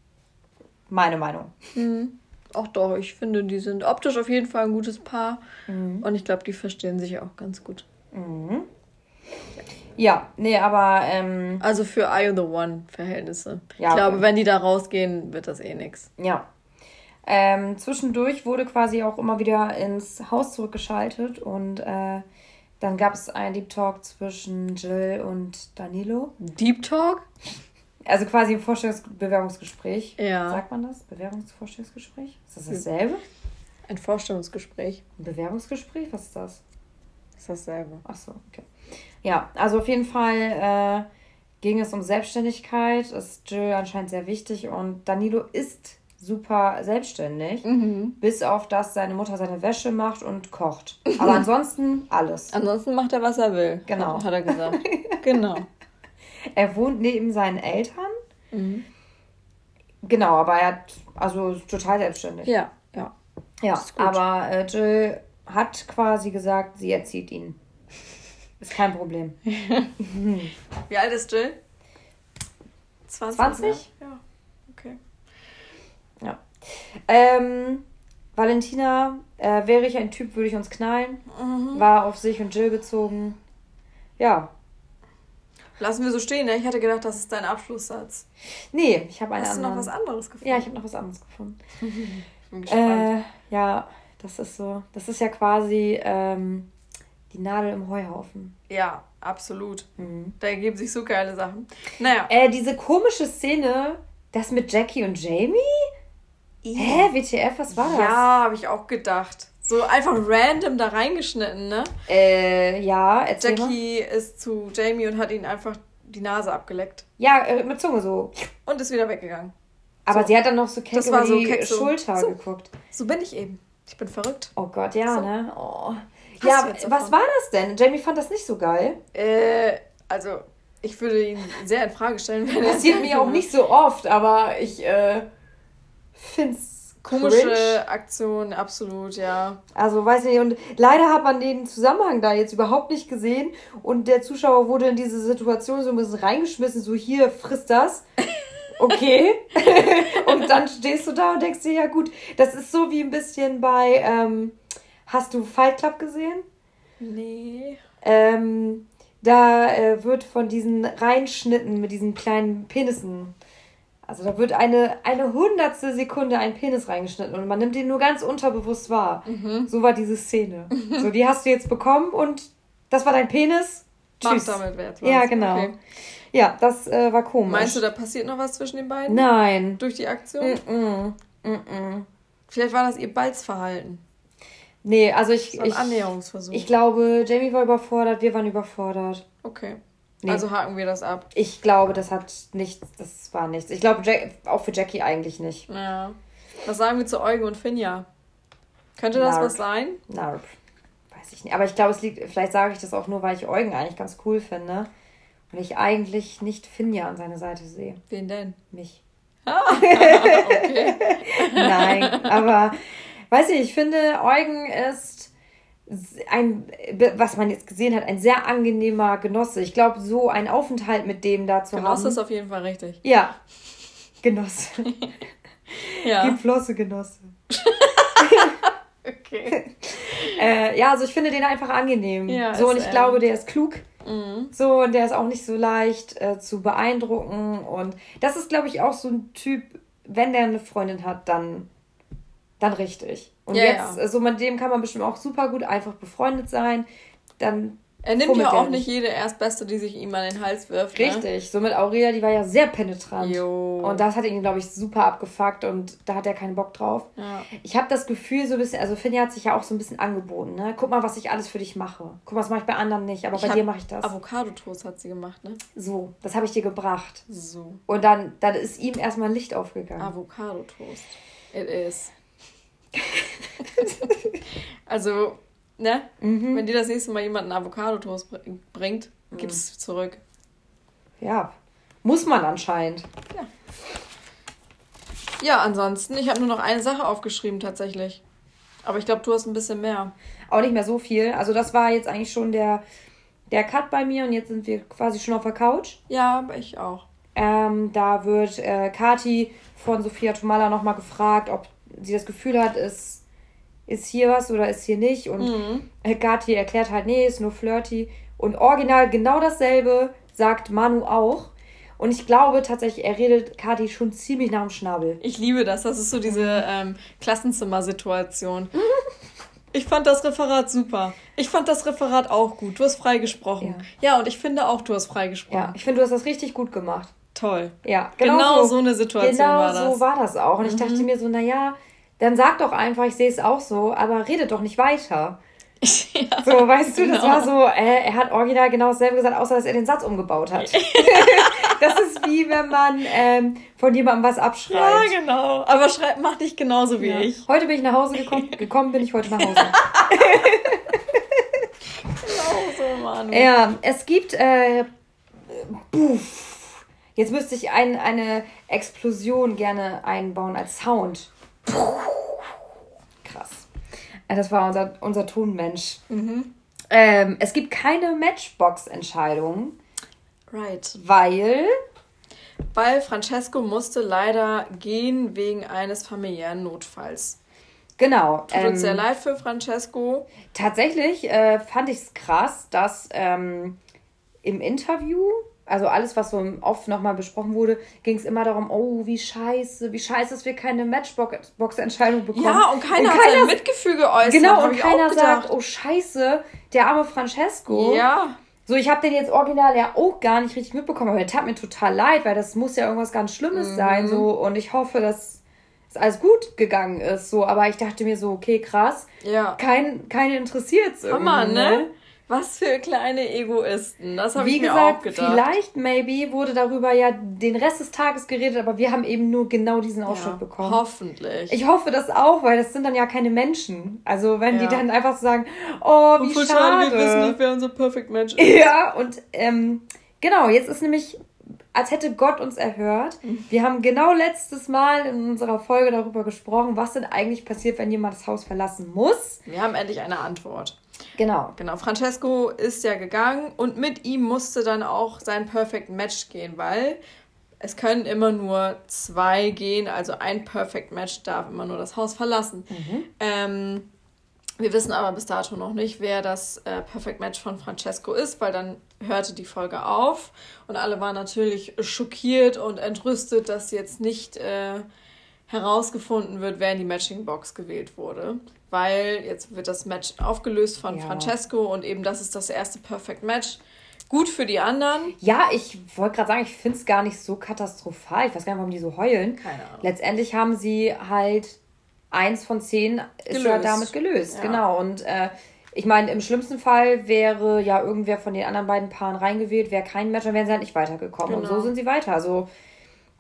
[SPEAKER 2] Meine Meinung.
[SPEAKER 1] Mhm. Auch doch, ich finde, die sind optisch auf jeden Fall ein gutes Paar. Mhm. Und ich glaube, die verstehen sich auch ganz gut.
[SPEAKER 2] Mhm. Ja, nee, aber. Ähm,
[SPEAKER 1] also für I the One Verhältnisse. Ja, ich glaube, okay. wenn die da rausgehen, wird das eh nix.
[SPEAKER 2] Ja. Ähm, zwischendurch wurde quasi auch immer wieder ins Haus zurückgeschaltet und äh, dann gab es einen Deep Talk zwischen Jill und Danilo.
[SPEAKER 1] Deep Talk?
[SPEAKER 2] Also quasi ein Vorstellungsbewerbungsgespräch.
[SPEAKER 1] Ja.
[SPEAKER 2] Sagt man das? Bewerbungsvorstellungsgespräch? Ist das dasselbe?
[SPEAKER 1] Ein Vorstellungsgespräch.
[SPEAKER 2] Ein Bewerbungsgespräch? Was ist das?
[SPEAKER 1] Ist dasselbe.
[SPEAKER 2] Ach so, okay. Ja, also auf jeden Fall äh, ging es um Selbstständigkeit. Ist Jill anscheinend sehr wichtig und Danilo ist super selbstständig.
[SPEAKER 1] Mhm.
[SPEAKER 2] Bis auf das seine Mutter seine Wäsche macht und kocht. Aber ansonsten alles.
[SPEAKER 1] Ansonsten macht er, was er will.
[SPEAKER 2] Genau.
[SPEAKER 1] Hat er gesagt. genau.
[SPEAKER 2] Er wohnt neben seinen Eltern.
[SPEAKER 1] Mhm.
[SPEAKER 2] Genau, aber er hat also ist total selbstständig.
[SPEAKER 1] Ja, ja.
[SPEAKER 2] Ja, aber äh, Jill hat quasi gesagt, sie erzieht ihn. Ist kein Problem.
[SPEAKER 1] Wie alt ist Jill? 20?
[SPEAKER 2] 20?
[SPEAKER 1] ne? Ja. Okay.
[SPEAKER 2] Ähm, Valentina, äh, wäre ich ein Typ, würde ich uns knallen. War auf sich und Jill bezogen. Ja.
[SPEAKER 1] Lassen wir so stehen, ne? Ich hatte gedacht, das ist dein Abschlusssatz.
[SPEAKER 2] Nee, ich habe einen
[SPEAKER 1] Hast du
[SPEAKER 2] anderen.
[SPEAKER 1] noch was anderes gefunden?
[SPEAKER 2] Ja, ich habe noch was anderes gefunden.
[SPEAKER 1] bin gespannt.
[SPEAKER 2] Äh, ja, das ist so. Das ist ja quasi ähm, die Nadel im Heuhaufen.
[SPEAKER 1] ja, absolut.
[SPEAKER 2] Mhm.
[SPEAKER 1] Da ergeben sich so geile Sachen. Naja.
[SPEAKER 2] Äh, diese komische Szene, das mit Jackie und Jamie? Hä, WTF, was war das?
[SPEAKER 1] Ja, habe ich auch gedacht. So einfach random da reingeschnitten, ne?
[SPEAKER 2] Äh, ja, erzähl mal.
[SPEAKER 1] Jackie ist zu Jamie und hat ihn einfach die Nase abgeleckt.
[SPEAKER 2] Ja, äh, mit Zunge so.
[SPEAKER 1] Und ist wieder weggegangen.
[SPEAKER 2] Aber
[SPEAKER 1] So.
[SPEAKER 2] sie hat dann noch so keck über
[SPEAKER 1] so
[SPEAKER 2] die
[SPEAKER 1] keck so.
[SPEAKER 2] Schulter
[SPEAKER 1] So.
[SPEAKER 2] geguckt.
[SPEAKER 1] So bin ich eben. Ich bin verrückt.
[SPEAKER 2] Oh Gott, ja, ne? Oh. Ja, was war das denn? Jamie fand das nicht so geil.
[SPEAKER 1] Äh, also, ich würde ihn sehr in Frage stellen, wenn er
[SPEAKER 2] Passiert mir auch nicht so oft, aber ich äh, find's
[SPEAKER 1] Komische
[SPEAKER 2] cringe.
[SPEAKER 1] Aktion, absolut, ja.
[SPEAKER 2] Also weiß nicht, und leider hat man den Zusammenhang da jetzt überhaupt nicht gesehen und der Zuschauer wurde in diese Situation so ein bisschen reingeschmissen, so hier, frisst das. Okay. und dann stehst du da und denkst dir, ja gut, das ist so wie ein bisschen bei, ähm, hast du Fight Club gesehen?
[SPEAKER 1] Nee.
[SPEAKER 2] Ähm, da äh, wird von diesen Reinschnitten mit diesen kleinen Penissen, also da wird eine, eine hundertstel Sekunde ein Penis reingeschnitten und man nimmt den nur ganz unterbewusst wahr.
[SPEAKER 1] Mhm.
[SPEAKER 2] So war diese Szene. So, die hast du jetzt bekommen und das war dein Penis.
[SPEAKER 1] Mach
[SPEAKER 2] Tschüss.
[SPEAKER 1] damit wert.
[SPEAKER 2] Ja, genau.
[SPEAKER 1] Okay.
[SPEAKER 2] Ja, das äh, war komisch.
[SPEAKER 1] Meinst du, da passiert noch was zwischen den beiden?
[SPEAKER 2] Nein.
[SPEAKER 1] Durch die Aktion?
[SPEAKER 2] Mm-mm. Mm-mm.
[SPEAKER 1] Vielleicht war das ihr Balzverhalten.
[SPEAKER 2] Nee, also ich,
[SPEAKER 1] So ein
[SPEAKER 2] ich,
[SPEAKER 1] Annäherungsversuch.
[SPEAKER 2] ich glaube, Jamie war überfordert, wir waren überfordert.
[SPEAKER 1] okay.
[SPEAKER 2] Nee.
[SPEAKER 1] Also haken wir das ab.
[SPEAKER 2] Ich glaube, das hat nichts, das war nichts. Ich glaube, auch für Jackie eigentlich nicht.
[SPEAKER 1] Ja. Was sagen wir zu Eugen und Finja? Könnte das
[SPEAKER 2] Narp.
[SPEAKER 1] was sein?
[SPEAKER 2] Na, weiß ich nicht. Aber ich glaube, es liegt, vielleicht sage ich das auch nur, weil ich Eugen eigentlich ganz cool finde. Und ich eigentlich nicht Finja an seiner Seite sehe.
[SPEAKER 1] Wen denn?
[SPEAKER 2] Mich.
[SPEAKER 1] Okay.
[SPEAKER 2] Nein, aber weiß ich, ich finde, Eugen ist ein, was man jetzt gesehen hat, ein sehr angenehmer Genosse. Ich glaube, so ein Aufenthalt mit dem da zu
[SPEAKER 1] Genosse
[SPEAKER 2] haben.
[SPEAKER 1] ist auf jeden Fall richtig.
[SPEAKER 2] Ja. Genosse.
[SPEAKER 1] Ja.
[SPEAKER 2] Die Flosse Genosse.
[SPEAKER 1] Okay.
[SPEAKER 2] Äh, ja, also ich finde den einfach angenehm.
[SPEAKER 1] Ja,
[SPEAKER 2] so, und ich glaube, der ist klug.
[SPEAKER 1] Mhm.
[SPEAKER 2] So, und der ist auch nicht so leicht äh, zu beeindrucken. Und das ist, glaube ich, auch so ein Typ, wenn der eine Freundin hat, dann, dann richtig. Und
[SPEAKER 1] Ja,
[SPEAKER 2] jetzt,
[SPEAKER 1] ja.
[SPEAKER 2] so mit dem kann man bestimmt auch super gut einfach befreundet sein. Dann
[SPEAKER 1] Er nimmt ja auch nicht jede Erstbeste, die sich ihm an den Hals wirft. Ne?
[SPEAKER 2] richtig. So mit Aurelia, die war ja sehr penetrant.
[SPEAKER 1] Jo.
[SPEAKER 2] Und das hat ihn, glaube ich, super abgefuckt und da hat er keinen Bock drauf.
[SPEAKER 1] Ja.
[SPEAKER 2] Ich habe das Gefühl, so ein bisschen, also Finja hat sich ja auch so ein bisschen angeboten, ne? Guck mal, was ich alles für dich mache. Guck mal, das mache ich bei anderen nicht, aber
[SPEAKER 1] Ich
[SPEAKER 2] bei dir mache ich das.
[SPEAKER 1] Avocado-Toast hat sie gemacht, ne?
[SPEAKER 2] So, das habe ich dir gebracht.
[SPEAKER 1] So.
[SPEAKER 2] Und dann, dann ist ihm erstmal ein Licht aufgegangen.
[SPEAKER 1] Avocado-Toast. It is. also, ne?
[SPEAKER 2] Mhm.
[SPEAKER 1] Wenn dir das nächste Mal jemand einen Avocado-Toast br- bringt,
[SPEAKER 2] Mhm.
[SPEAKER 1] gib es zurück.
[SPEAKER 2] Ja, muss man anscheinend.
[SPEAKER 1] Ja, ansonsten, ich habe nur noch eine Sache aufgeschrieben tatsächlich. Aber ich glaube, du hast ein bisschen mehr.
[SPEAKER 2] Auch nicht mehr so viel. Also das war jetzt eigentlich schon der, der Cut bei mir und jetzt sind wir quasi schon auf der Couch.
[SPEAKER 1] Ja, ich auch.
[SPEAKER 2] Ähm, da wird äh, Kati von Sophia Tomala nochmal gefragt, ob sie das Gefühl hat, ist, ist hier was oder ist hier nicht. Und
[SPEAKER 1] Mhm.
[SPEAKER 2] Kati erklärt halt, nee, ist nur flirty. Und original genau dasselbe sagt Manu auch. Und ich glaube tatsächlich, er redet Kati schon ziemlich nach dem Schnabel.
[SPEAKER 1] Ich liebe das. Das ist so diese ähm, Klassenzimmer-Situation. Ich fand das Referat super. Ich fand das Referat auch gut. Du hast freigesprochen. Ja, ja und ich finde auch, du hast freigesprochen.
[SPEAKER 2] Ja, ich finde, du hast das richtig gut gemacht.
[SPEAKER 1] Toll.
[SPEAKER 2] Ja,
[SPEAKER 1] genau, genau
[SPEAKER 2] so, so, eine Situation genau war das. Genau so war das auch. Und ich dachte mhm. mir so, naja, dann sag doch einfach, ich sehe es auch so, aber redet doch nicht weiter. Ja, so, weißt du, das genau. war so, äh, er hat original genau dasselbe gesagt, außer dass er den Satz umgebaut hat. das ist wie wenn man ähm, von jemandem was abschreibt.
[SPEAKER 1] Ja, genau. Aber schreibt, mach dich genauso wie ja. ich.
[SPEAKER 2] Heute bin ich nach Hause gekommen, gekommen bin ich heute nach Hause. genau so, Mann. Ja, es gibt, äh, puff. Jetzt müsste ich ein, eine Explosion gerne einbauen als Sound. Krass. Das war unser, unser Tonmensch. Mhm. Ähm, es gibt keine Matchbox-Entscheidung. Right. Weil.
[SPEAKER 1] Weil Francesco musste leider gehen wegen eines familiären Notfalls. Genau. Tut ähm, uns sehr leid für Francesco.
[SPEAKER 2] Tatsächlich äh, fand ich es krass, dass ähm, im Interview also alles, was so oft nochmal besprochen wurde, ging es immer darum, oh, wie scheiße, wie scheiße, dass wir keine Matchbox-Entscheidung bekommen. Ja, und keiner, und keiner hat sein Mitgefühl geäußert. Genau, und keiner sagt, oh scheiße, der arme Francesco. Ja. So, ich habe den jetzt original ja auch gar nicht richtig mitbekommen, aber der tat mir total leid, weil das muss ja irgendwas ganz Schlimmes mhm. sein, so, und ich hoffe, dass es alles gut gegangen ist, so, aber ich dachte mir so, okay, krass. Ja. Kein, keine interessiert es irgendwie. Hammer, ne?
[SPEAKER 1] Was für kleine Egoisten. Das habe ich
[SPEAKER 2] mir gesagt, auch gedacht. Vielleicht, maybe, wurde darüber ja den Rest des Tages geredet, aber wir haben eben nur genau diesen Ausschnitt ja, bekommen. Hoffentlich. Ich hoffe das auch, weil das sind dann ja keine Menschen. Also wenn ja. die dann einfach so sagen, oh, wie schade. schade. Wir wissen nicht, wer unser Perfect Match ist. Ja, und ähm, genau, jetzt ist nämlich als hätte Gott uns erhört. Wir haben genau letztes Mal in unserer Folge darüber gesprochen, was denn eigentlich passiert, wenn jemand das Haus verlassen muss.
[SPEAKER 1] Wir haben endlich eine Antwort. Genau. Genau. Francesco ist ja gegangen und mit ihm musste dann auch sein Perfect Match gehen, weil es können immer nur zwei gehen, also ein Perfect Match darf immer nur das Haus verlassen. Mhm. Ähm, wir wissen aber bis dato noch nicht, wer das äh, Perfect Match von Francesco ist, weil dann hörte die Folge auf und alle waren natürlich schockiert und entrüstet, dass jetzt nicht äh, herausgefunden wird, wer in die Matching Box gewählt wurde weil jetzt wird das Match aufgelöst von ja. Francesco und eben das ist das erste Perfect Match. Gut für die anderen.
[SPEAKER 2] Ja, ich wollte gerade sagen, ich finde es gar nicht so katastrophal. Ich weiß gar nicht, warum die so heulen. Keine Ahnung. Letztendlich haben sie halt eins von zehn ist ja damit gelöst. Ja. Genau. Und äh, ich meine, im schlimmsten Fall wäre ja irgendwer von den anderen beiden Paaren reingewählt, wäre kein Match, dann wären sie halt nicht weitergekommen. Genau. Und so genau. sind sie weiter. Also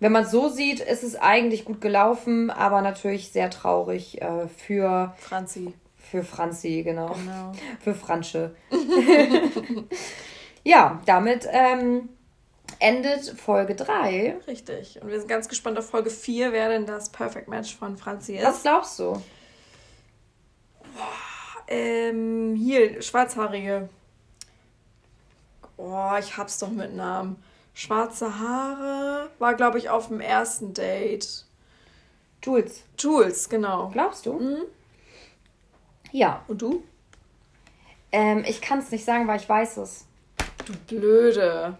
[SPEAKER 2] wenn man es so sieht, ist es eigentlich gut gelaufen, aber natürlich sehr traurig äh, für Franzi. Für Franzi, genau. genau. Für Fransche. ja, damit ähm, endet Folge 3.
[SPEAKER 1] Richtig. Und wir sind ganz gespannt auf Folge 4, wer denn das Perfect Match von Franzi ist.
[SPEAKER 2] Was glaubst du?
[SPEAKER 1] Boah, ähm, hier, Schwarzhaarige. Oh, ich hab's doch mit Namen. Schwarze Haare. War, glaube ich, auf dem ersten Date. Jules. Jules, genau.
[SPEAKER 2] Glaubst du? Mhm. Ja.
[SPEAKER 1] Und du?
[SPEAKER 2] Ähm, ich kann es nicht sagen, weil ich weiß es.
[SPEAKER 1] Du blöde.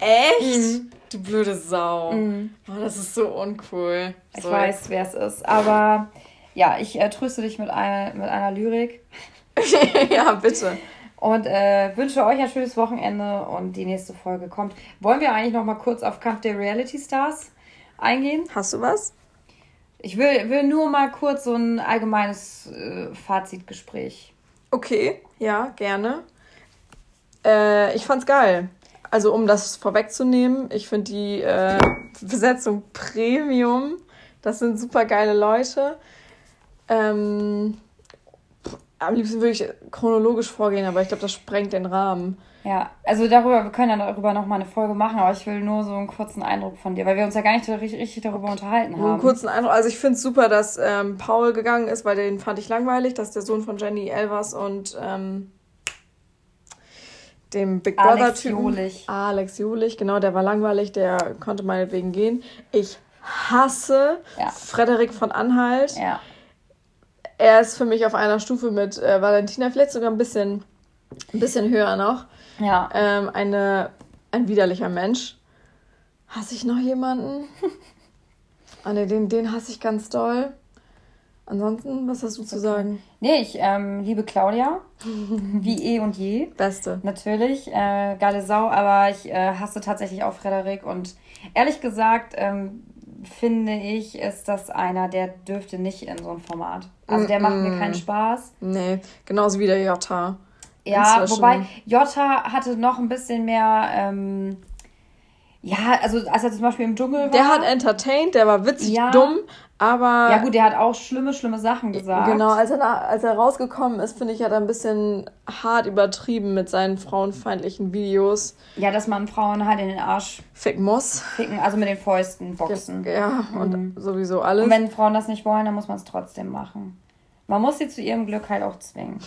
[SPEAKER 1] Echt? Mhm. Du blöde Sau. Mhm. Oh, das ist so uncool.
[SPEAKER 2] Ich so. weiß, wer es ist. Aber ja, ich äh, tröste dich mit einer, mit einer Lyrik.
[SPEAKER 1] ja, bitte.
[SPEAKER 2] Und äh, wünsche euch ein schönes Wochenende und die nächste Folge kommt. Wollen wir eigentlich noch mal kurz auf Kampf der Reality Stars eingehen?
[SPEAKER 1] Hast du was?
[SPEAKER 2] Ich will, will nur mal kurz so ein allgemeines äh, Fazitgespräch.
[SPEAKER 1] Okay, ja, gerne. Äh, ich fand's geil. Also um das vorwegzunehmen, ich finde die äh, Besetzung Premium. Das sind super geile Leute. Ähm, am liebsten würde ich chronologisch vorgehen, aber ich glaube, das sprengt den Rahmen.
[SPEAKER 2] Ja, also darüber, wir können ja darüber nochmal eine Folge machen, aber ich will nur so einen kurzen Eindruck von dir, weil wir uns ja gar nicht richtig, richtig darüber unterhalten haben.
[SPEAKER 1] Einen kurzen Eindruck, also ich finde es super, dass ähm, Paul gegangen ist, weil den fand ich langweilig, dass der Sohn von Jenny Elvers und ähm, dem Big Brother Typen. Julich. Alex Julich, genau, der war langweilig, der konnte meinetwegen gehen. Ich hasse ja. Frederik von Anhalt. Ja er ist für mich auf einer Stufe mit äh, Valentina, vielleicht sogar ein bisschen, ein bisschen höher noch. Ja. Ähm, eine, ein widerlicher Mensch. Hasse ich noch jemanden? ah ne, den, den hasse ich ganz doll. Ansonsten, was hast du zu sagen?
[SPEAKER 2] Nee, ich ähm, liebe Claudia. wie eh und je.
[SPEAKER 1] Beste.
[SPEAKER 2] Natürlich, äh, geile Sau, aber ich äh, hasse tatsächlich auch Frederik. Und ehrlich gesagt, ähm, finde ich, ist das einer, der dürfte nicht in so ein Format. Also der mm -mm. macht mir keinen Spaß.
[SPEAKER 1] Nee, genauso wie der Jota.
[SPEAKER 2] Ja, wobei Jota hatte noch ein bisschen mehr. Ähm, ja, also als er zum Beispiel im Dschungel war.
[SPEAKER 1] Der hat entertained, der war witzig ja. dumm, aber.
[SPEAKER 2] Ja, gut, der hat auch schlimme, schlimme Sachen gesagt.
[SPEAKER 1] Genau, als er, als er rausgekommen ist, finde ich, hat er ein bisschen hart übertrieben mit seinen frauenfeindlichen Videos.
[SPEAKER 2] Ja, dass man Frauen halt in den Arsch
[SPEAKER 1] ficken muss.
[SPEAKER 2] Ficken, also mit den Fäusten boxen.
[SPEAKER 1] Ja, und mhm. sowieso alles.
[SPEAKER 2] Und wenn Frauen das nicht wollen, dann muss man es trotzdem machen. Man muss sie zu ihrem Glück halt auch zwingen.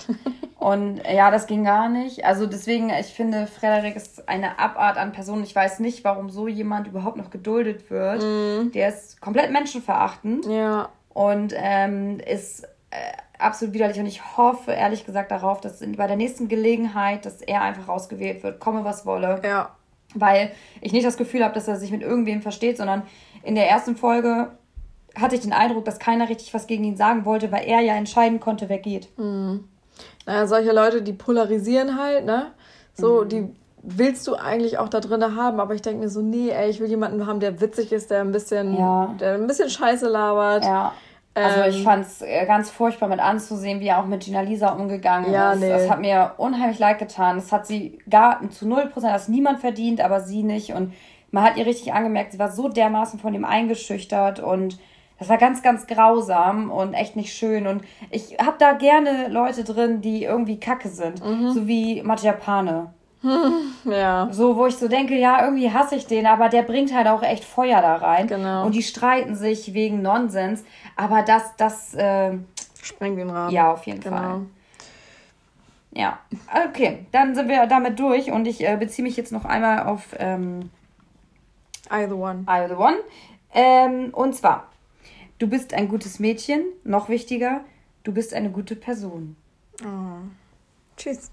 [SPEAKER 2] Und ja, das ging gar nicht. Also deswegen, ich finde, Frederik ist eine Abart an Person. Ich weiß nicht, warum so jemand überhaupt noch geduldet wird. Mm. Der ist komplett menschenverachtend. Ja. Und ähm, ist äh, absolut widerlich. Und ich hoffe ehrlich gesagt darauf, dass bei der nächsten Gelegenheit, dass er einfach rausgewählt wird, komme was wolle. Ja. Weil ich nicht das Gefühl habe, dass er sich mit irgendwem versteht, sondern in der ersten Folge hatte ich den Eindruck, dass keiner richtig was gegen ihn sagen wollte, weil er ja entscheiden konnte, wer geht.
[SPEAKER 1] Mhm. Naja, solche Leute, die polarisieren halt, ne? So, mhm. die willst du eigentlich auch da drin haben, aber ich denke mir so, nee, ey, ich will jemanden haben, der witzig ist, der ein bisschen, ja. der ein bisschen Scheiße labert. Ja.
[SPEAKER 2] Also ich ähm, fand es äh, ganz furchtbar mit anzusehen, wie er auch mit Gina Lisa umgegangen ja, ist. Nee. Das hat mir unheimlich leid getan. Das hat sie gar zu null Prozent, das niemand verdient, aber sie nicht. Und man hat ihr richtig angemerkt, sie war so dermaßen von ihm eingeschüchtert und das war ganz, ganz grausam und echt nicht schön. Und ich habe da gerne Leute drin, die irgendwie kacke sind. Mhm. So wie Matjapane. Ja. So, wo ich so denke, ja, irgendwie hasse ich den, aber der bringt halt auch echt Feuer da rein. Genau. Und die streiten sich wegen Nonsens. Aber das, das. Äh,
[SPEAKER 1] Sprengt den Rahmen.
[SPEAKER 2] Ja, auf jeden genau. Fall. Ja, okay, dann sind wir damit durch und ich äh, beziehe mich jetzt noch einmal auf ähm,
[SPEAKER 1] I the One.
[SPEAKER 2] I the One. Ähm, und zwar, Du bist ein gutes Mädchen, noch wichtiger, du bist eine gute Person.
[SPEAKER 1] Oh. Tschüss.